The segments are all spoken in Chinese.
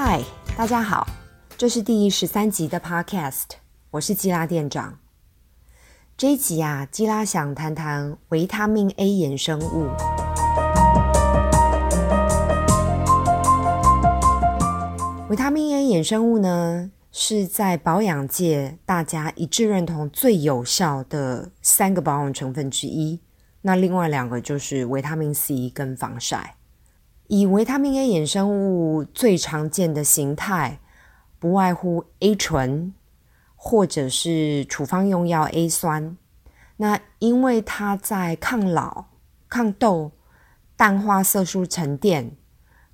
嗨，大家好，这是第十三集的 Podcast，我是基拉店长。这一集啊，基拉想谈谈维他命 A 衍生物。维他命 A 衍生物呢，是在保养界大家一致认同最有效的三个保养成分之一。那另外两个就是维他命 C 跟防晒。以维他命 A 衍生物最常见的形态，不外乎 A 醇，或者是处方用药 A 酸。那因为它在抗老、抗痘、淡化色素沉淀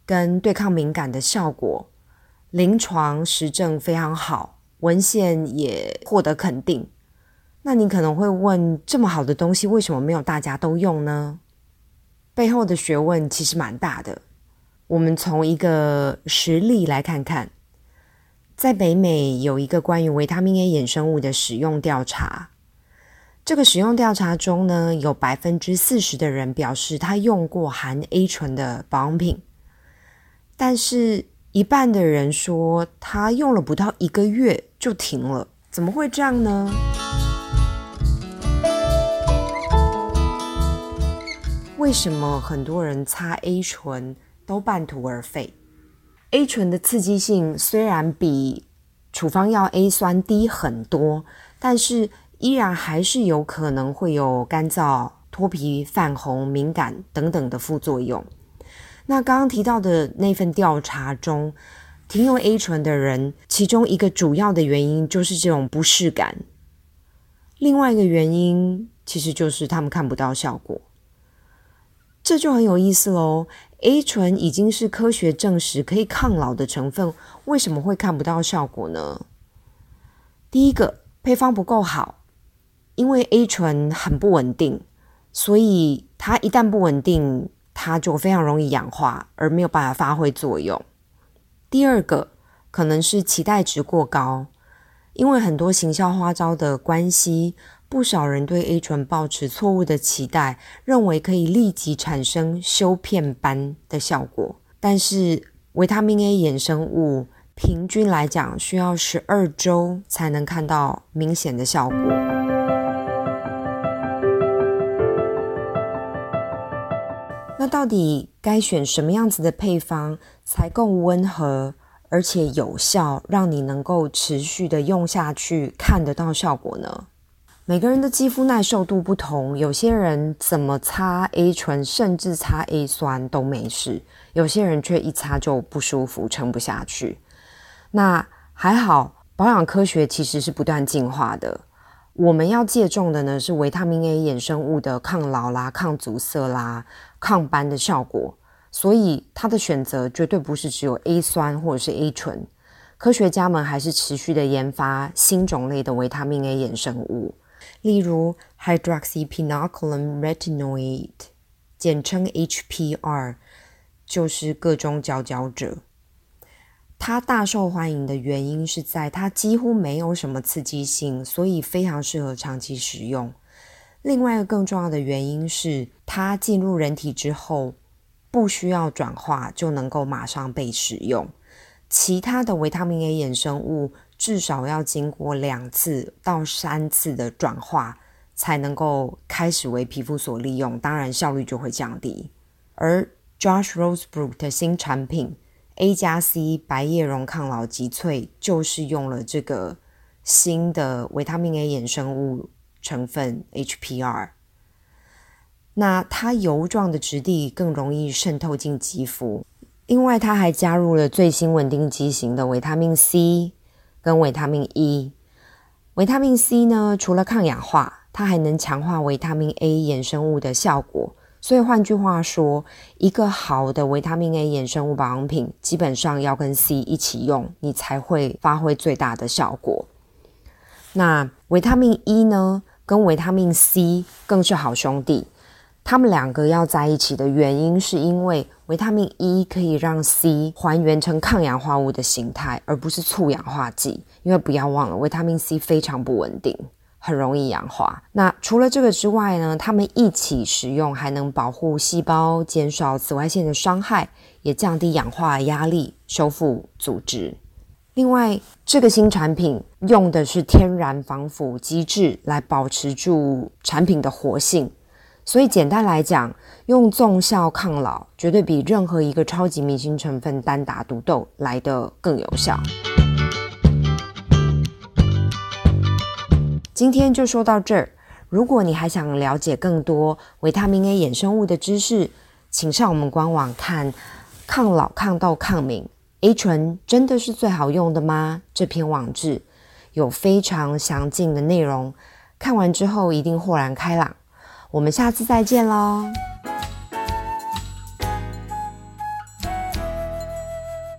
跟对抗敏感的效果，临床实证非常好，文献也获得肯定。那你可能会问，这么好的东西，为什么没有大家都用呢？背后的学问其实蛮大的。我们从一个实例来看看，在北美有一个关于维他命 A 衍生物的使用调查。这个使用调查中呢，有百分之四十的人表示他用过含 A 醇的保养品，但是一半的人说他用了不到一个月就停了。怎么会这样呢？为什么很多人擦 A 醇都半途而废？A 醇的刺激性虽然比处方药 A 酸低很多，但是依然还是有可能会有干燥、脱皮、泛红、敏感等等的副作用。那刚刚提到的那份调查中，停用 A 醇的人，其中一个主要的原因就是这种不适感。另外一个原因，其实就是他们看不到效果。这就很有意思喽。A 醇已经是科学证实可以抗老的成分，为什么会看不到效果呢？第一个，配方不够好，因为 A 醇很不稳定，所以它一旦不稳定，它就非常容易氧化，而没有办法发挥作用。第二个，可能是期待值过高，因为很多行销花招的关系。不少人对 A 醇抱持错误的期待，认为可以立即产生修片般的效果。但是维他命 A 衍生物平均来讲需要十二周才能看到明显的效果。那到底该选什么样子的配方才够温和，而且有效，让你能够持续的用下去，看得到效果呢？每个人的肌肤耐受度不同，有些人怎么擦 A 醇，甚至擦 A 酸都没事；有些人却一擦就不舒服，撑不下去。那还好，保养科学其实是不断进化的。我们要借重的呢是维他命 A 衍生物的抗老啦、抗阻塞啦、抗斑的效果，所以它的选择绝对不是只有 A 酸或者是 A 醇。科学家们还是持续的研发新种类的维他命 A 衍生物。例如，hydroxypinoculum retinoid，简称 HPR，就是个中佼佼者。它大受欢迎的原因是在它几乎没有什么刺激性，所以非常适合长期使用。另外一个更重要的原因是，它进入人体之后，不需要转化就能够马上被使用。其他的维他命 A 衍生物，至少要经过两次到三次的转化，才能够开始为皮肤所利用，当然效率就会降低。而 Josh Rosebrook 的新产品 A 加 C 白叶绒抗老极萃，就是用了这个新的维他命 A 衍生物成分 HPR。那它油状的质地更容易渗透进肌肤，另外它还加入了最新稳定剂型的维他命 C。跟维他命 E，维他命 C 呢，除了抗氧化，它还能强化维他命 A 衍生物的效果。所以换句话说，一个好的维他命 A 衍生物保养品，基本上要跟 C 一起用，你才会发挥最大的效果。那维他命 E 呢，跟维他命 C 更是好兄弟。他们两个要在一起的原因，是因为维他命 E 可以让 C 还原成抗氧化物的形态，而不是促氧化剂。因为不要忘了，维他命 C 非常不稳定，很容易氧化。那除了这个之外呢，它们一起使用还能保护细胞，减少紫外线的伤害，也降低氧化压力，修复组织。另外，这个新产品用的是天然防腐机制来保持住产品的活性，所以简单来讲，用综效抗老绝对比任何一个超级明星成分单打独斗来得更有效。今天就说到这儿，如果你还想了解更多维他命 A 衍生物的知识，请上我们官网看抗老、抗痘、抗敏。A 醇真的是最好用的吗？这篇网志有非常详尽的内容，看完之后一定豁然开朗。我们下次再见喽。